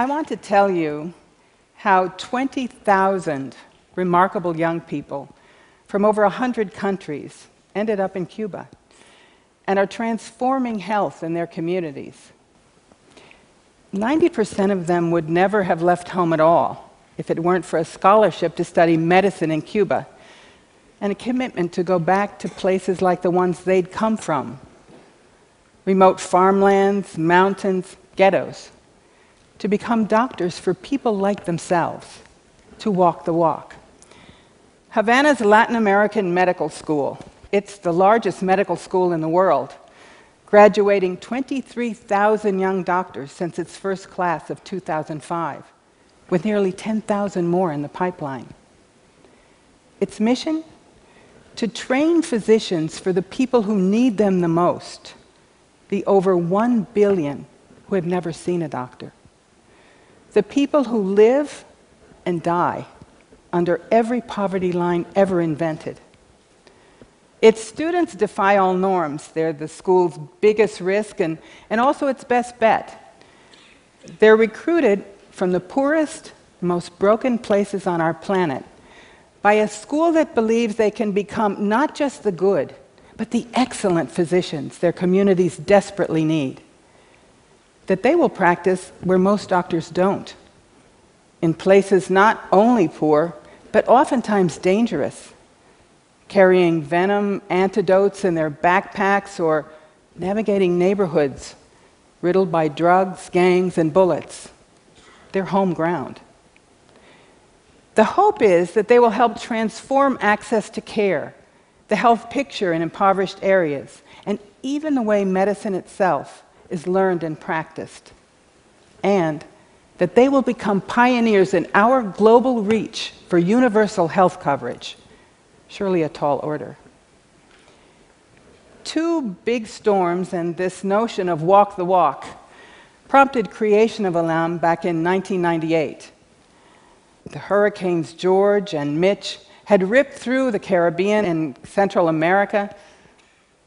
I want to tell you how 20,000 remarkable young people from over 100 countries ended up in Cuba and are transforming health in their communities. 90% of them would never have left home at all if it weren't for a scholarship to study medicine in Cuba and a commitment to go back to places like the ones they'd come from remote farmlands, mountains, ghettos to become doctors for people like themselves, to walk the walk. Havana's Latin American Medical School, it's the largest medical school in the world, graduating 23,000 young doctors since its first class of 2005, with nearly 10,000 more in the pipeline. Its mission? To train physicians for the people who need them the most, the over 1 billion who have never seen a doctor, the people who live and die under every poverty line ever invented its students defy all norms. They're the school's biggest risk and, and also its best bet. They're recruited from the poorest, most broken places on our planet by a school that believes they can become not just the good, but the excellent physicians their communities desperately need. That they will practice where most doctors don't, in places not only poor, but oftentimes dangerous carrying venom antidotes in their backpacks or navigating neighborhoods riddled by drugs, gangs, and bullets. Their home ground. The hope is that they will help transform access to care, the health picture in impoverished areas, and even the way medicine itself is learned and practiced. And that they will become pioneers in our global reach for universal health coverage surely a tall order. Two big storms and this notion of walk the walk prompted creation of Elam back in 1998. The hurricanes George and Mitch had ripped through the Caribbean and Central America,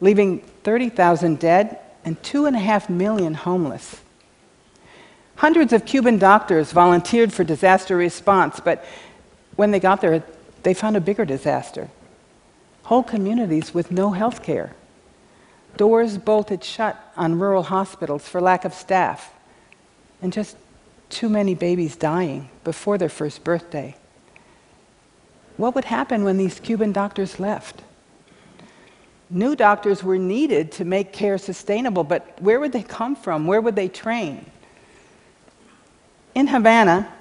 leaving 30,000 dead and two and a half million homeless. Hundreds of Cuban doctors volunteered for disaster response, but when they got there, they found a bigger disaster whole communities with no health care, doors bolted shut on rural hospitals for lack of staff, and just too many babies dying before their first birthday. What would happen when these Cuban doctors left? New doctors were needed to make care sustainable, but where would they come from? Where would they train? In Havana,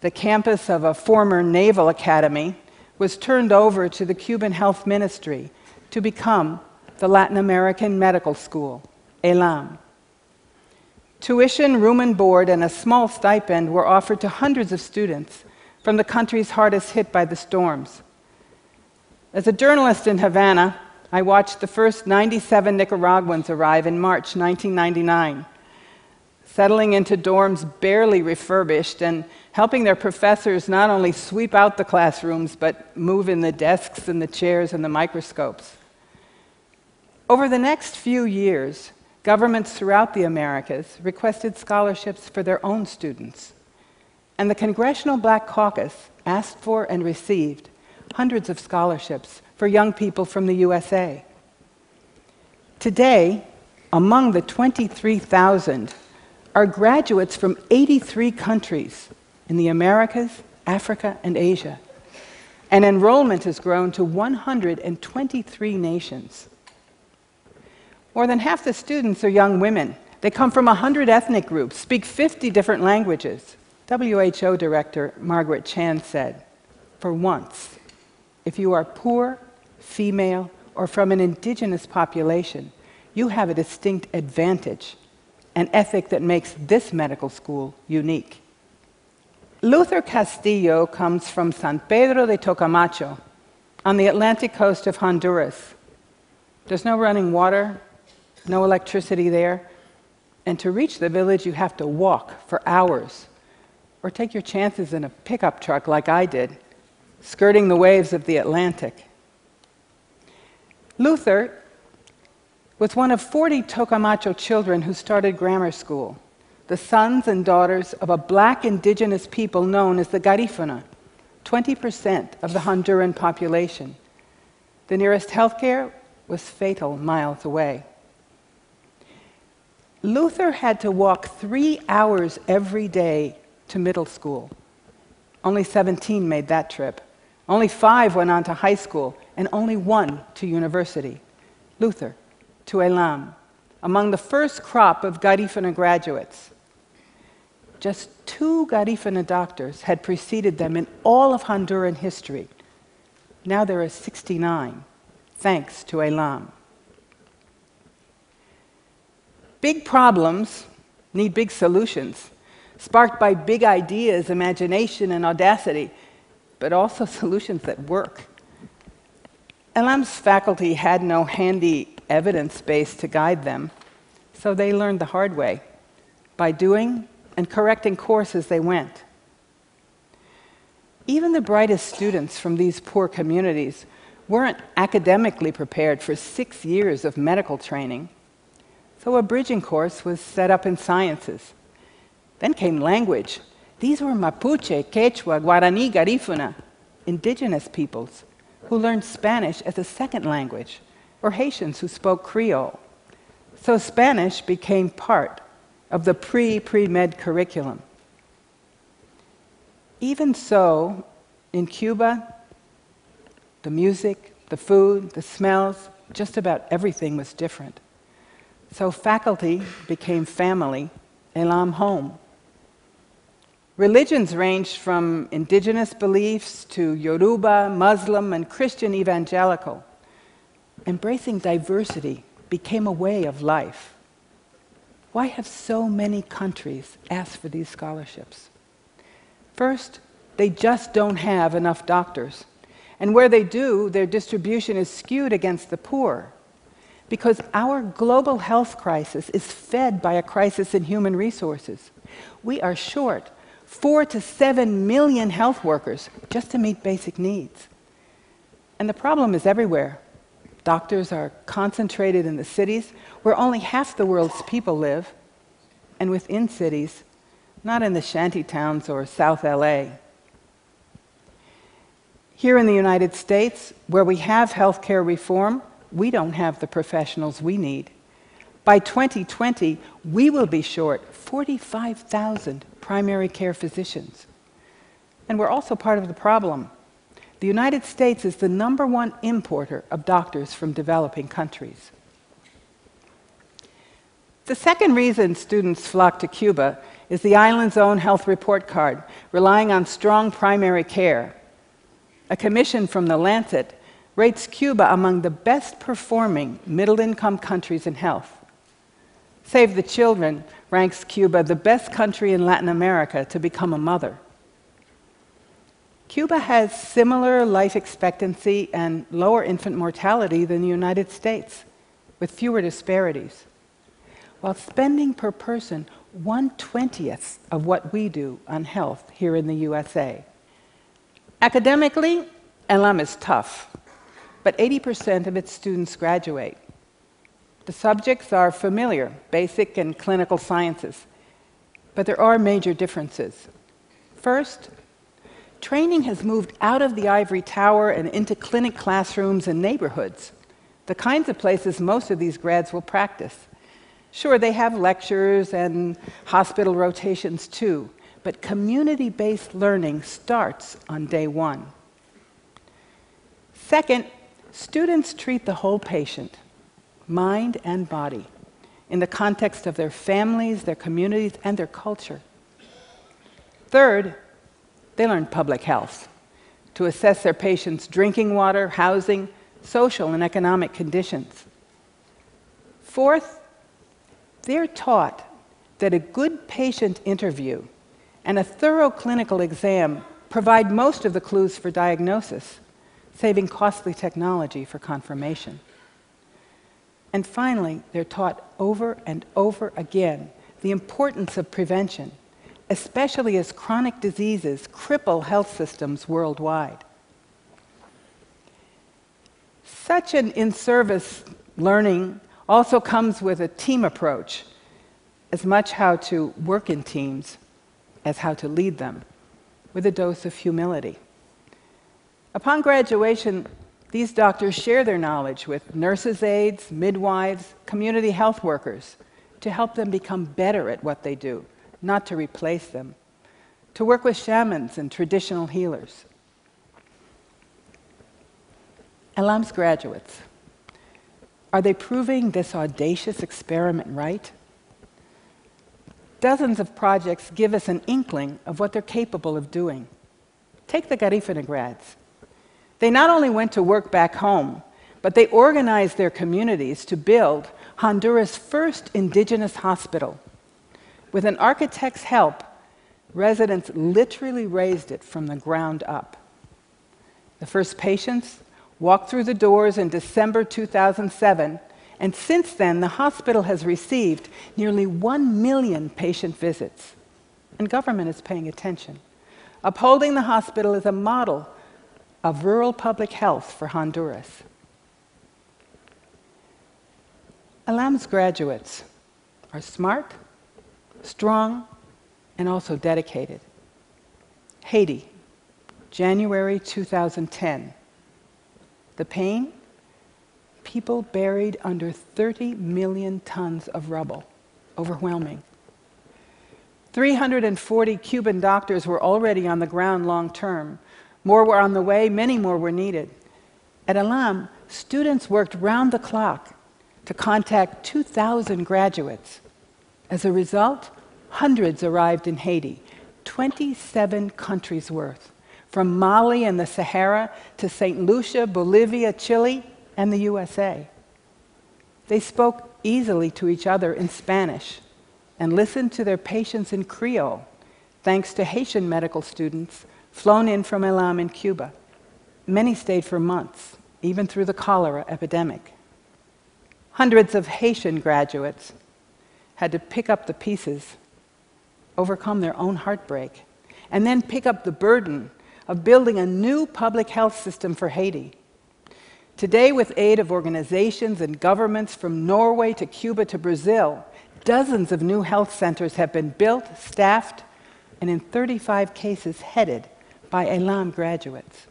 the campus of a former naval academy, was turned over to the Cuban Health Ministry to become the Latin American Medical School, ELAM. Tuition, room and board, and a small stipend were offered to hundreds of students from the countries hardest hit by the storms. As a journalist in Havana, I watched the first 97 Nicaraguans arrive in March 1999 settling into dorms barely refurbished and helping their professors not only sweep out the classrooms, but move in the desks and the chairs and the microscopes. Over the next few years, governments throughout the Americas requested scholarships for their own students. And the Congressional Black Caucus asked for and received hundreds of scholarships for young people from the USA. Today, among the 23,000 are graduates from 83 countries in the Americas, Africa, and Asia. And enrollment has grown to 123 nations. More than half the students are young women. They come from 100 ethnic groups, speak 50 different languages. WHO Director Margaret Chan said, For once, if you are poor, female, or from an indigenous population, you have a distinct advantage an ethic that makes this medical school unique. Luther Castillo comes from San Pedro de Tocamacho on the Atlantic coast of Honduras. There's no running water, no electricity there, and to reach the village, you have to walk for hours or take your chances in a pickup truck like I did, skirting the waves of the Atlantic. Luther was one of 40 Tocamacho children who started grammar school, the sons and daughters of a black indigenous people known as the Garifuna, 20% of the Honduran population. The nearest healthcare was fatal miles away. Luther had to walk three hours every day to middle school. Only 17 made that trip. Only five went on to high school, and only one to university. Luther, to Elam, among the first crop of Garifuna graduates. Just two Garifuna doctors had preceded them in all of Honduran history. Now there are 69, thanks to Elam. Big problems need big solutions, sparked by big ideas, imagination, and audacity, but also solutions that work. Elam's faculty had no handy evidence base to guide them, so they learned the hard way by doing and correcting course as they went. Even the brightest students from these poor communities weren't academically prepared for six years of medical training, so a bridging course was set up in sciences. Then came language. These were Mapuche, Quechua, Guarani, Garifuna, indigenous peoples who learned Spanish as a second language, or Haitians who spoke Creole. So Spanish became part of the pre pre med curriculum. Even so, in Cuba, the music, the food, the smells, just about everything was different. So faculty became family, Elam home. Religions ranged from indigenous beliefs to Yoruba, Muslim, and Christian evangelical. Embracing diversity became a way of life. Why have so many countries asked for these scholarships? First, they just don't have enough doctors. And where they do, their distribution is skewed against the poor. Because our global health crisis is fed by a crisis in human resources. We are short four to seven million health workers just to meet basic needs. And the problem is everywhere. Doctors are concentrated in the cities where only half the world's people live, and within cities, not in the shanty towns or South LA. Here in the United States, where we have healthcare reform, we don't have the professionals we need. By 2020, we will be short 45,000 primary care physicians. And we're also part of the problem. The United States is the number one importer of doctors from developing countries. The second reason students flock to Cuba is the island's own health report card, relying on strong primary care. A commission from The Lancet rates Cuba among the best performing middle income countries in health. Save the Children ranks Cuba the best country in Latin America to become a mother. Cuba has similar life expectancy and lower infant mortality than the United States, with fewer disparities, while spending per person 1/20th of what we do on health here in the USA. Academically, Elam is tough, but 80% of its students graduate. The subjects are familiar, basic and clinical sciences, but there are major differences. First, Training has moved out of the ivory tower and into clinic classrooms and neighborhoods, the kinds of places most of these grads will practice. Sure, they have lectures and hospital rotations too, but community based learning starts on day one. Second, students treat the whole patient, mind and body, in the context of their families, their communities, and their culture. Third, they learn public health to assess their patients' drinking water, housing, social and economic conditions. Fourth, they're taught that a good patient interview and a thorough clinical exam provide most of the clues for diagnosis, saving costly technology for confirmation. And finally, they're taught over and over again the importance of prevention especially as chronic diseases cripple health systems worldwide. Such an in service learning also comes with a team approach. as much how to work in teams as how to lead them, with a dose of humility. Upon graduation, these doctors share their knowledge with nurses' aides, midwives, community health workers to help them become better at what they do, not to replace them, to work with shamans and traditional healers. Elam's graduates, are they proving this audacious experiment right? Dozens of projects give us an inkling of what they're capable of doing. Take the Garifuna grads. They not only went to work back home, but they organized their communities to build Honduras' first indigenous hospital. With an architect's help, residents literally raised it from the ground up. The first patients walked through the doors in December 2007, and since then, the hospital has received nearly 1 million patient visits. And government is paying attention. Upholding the hospital is a model of rural public health for Honduras. Elam's graduates are smart, strong, and also dedicated. Haiti, January 2010. The pain? People buried under 30 million tons of rubble. Overwhelming. 340 Cuban doctors were already on the ground long term. More were on the way, many more were needed. At Elam, students worked round the clock to contact 2,000 graduates. As a result, hundreds arrived in Haiti, 27 countries worth from Mali and the Sahara to St. Lucia, Bolivia, Chile, and the USA. They spoke easily to each other in Spanish and listened to their patients in Creole, thanks to Haitian medical students flown in from Elam in Cuba. Many stayed for months, even through the cholera epidemic. Hundreds of Haitian graduates had to pick up the pieces, overcome their own heartbreak, and then pick up the burden of building a new public health system for Haiti. Today, with aid of organizations and governments from Norway to Cuba to Brazil, dozens of new health centers have been built, staffed, and in 35 cases headed by Elam graduates.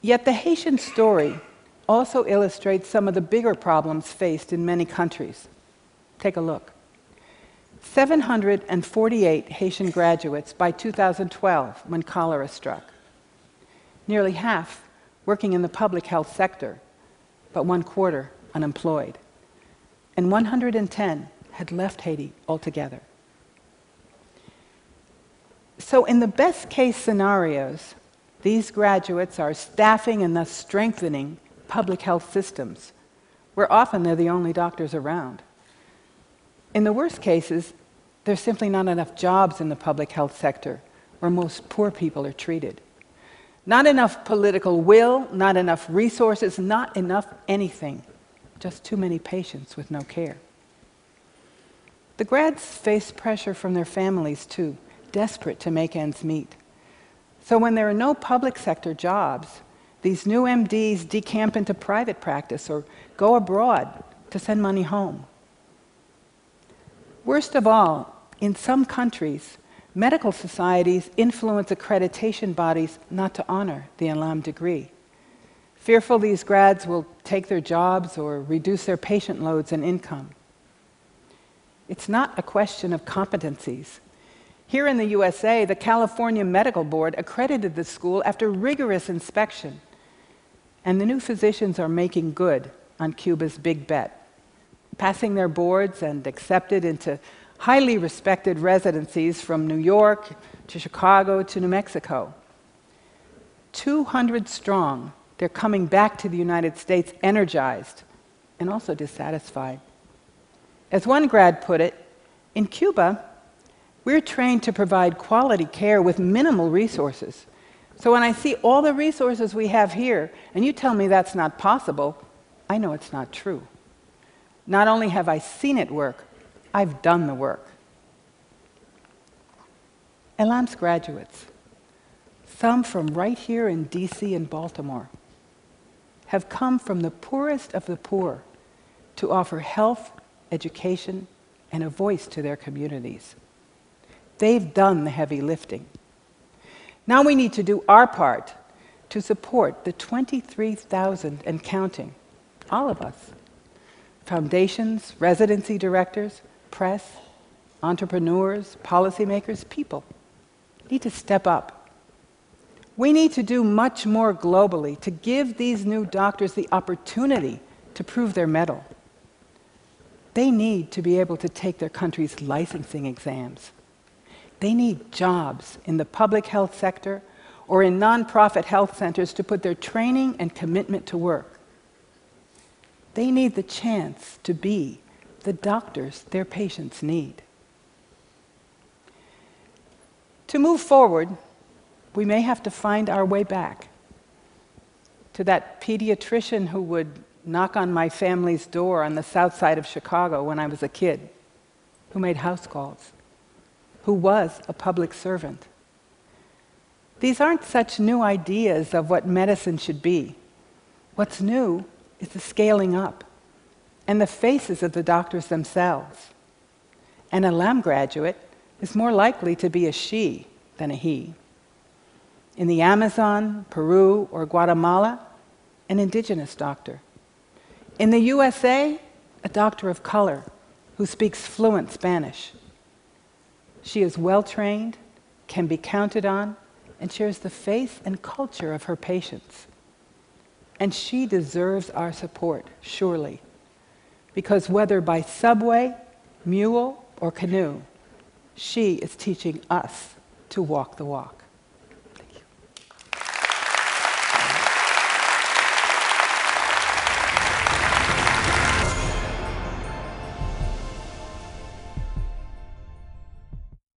Yet the Haitian story also illustrates some of the bigger problems faced in many countries. Take a look. 748 Haitian graduates by 2012 when cholera struck. Nearly half working in the public health sector, but one quarter unemployed. And 110 had left Haiti altogether. So, in the best case scenarios, these graduates are staffing and thus strengthening public health systems, where often they're the only doctors around. In the worst cases, there's simply not enough jobs in the public health sector where most poor people are treated. Not enough political will, not enough resources, not enough anything. Just too many patients with no care. The grads face pressure from their families too, desperate to make ends meet. So when there are no public sector jobs, these new MDs decamp into private practice or go abroad to send money home. Worst of all, in some countries, medical societies influence accreditation bodies not to honor the Elam degree. Fearful these grads will take their jobs or reduce their patient loads and income. It's not a question of competencies. Here in the USA, the California Medical Board accredited the school after rigorous inspection, and the new physicians are making good on Cuba's big bet passing their boards and accepted into highly respected residencies from New York to Chicago to New Mexico. 200 strong, they're coming back to the United States energized and also dissatisfied. As one grad put it, in Cuba, we're trained to provide quality care with minimal resources. So when I see all the resources we have here, and you tell me that's not possible, I know it's not true. Not only have I seen it work, I've done the work. Elam's graduates, some from right here in DC and Baltimore, have come from the poorest of the poor to offer health education, and a voice to their communities. They've done the heavy lifting. Now we need to do our part to support the 23,000 and counting, all of us foundations, residency directors, press, entrepreneurs, policymakers, people need to step up. We need to do much more globally to give these new doctors the opportunity to prove their mettle. They need to be able to take their country's licensing exams. They need jobs in the public health sector or in nonprofit health centers to put their training and commitment to work. They need the chance to be the doctors their patients need. To move forward, we may have to find our way back to that pediatrician who would knock on my family's door on the south side of Chicago when I was a kid, who made house calls, who was a public servant. These aren't such new ideas of what medicine should be. What's new is the scaling up and the faces of the doctors themselves. And Elam graduate is more likely to be a she than a he. In the Amazon, Peru, or Guatemala, an indigenous doctor. In the USA, a doctor of color who speaks fluent Spanish. She is well trained, can be counted on, and shares the faith and culture of her patients. And she deserves our support, surely, because whether by subway, mule, or canoe, she is teaching us to walk the walk.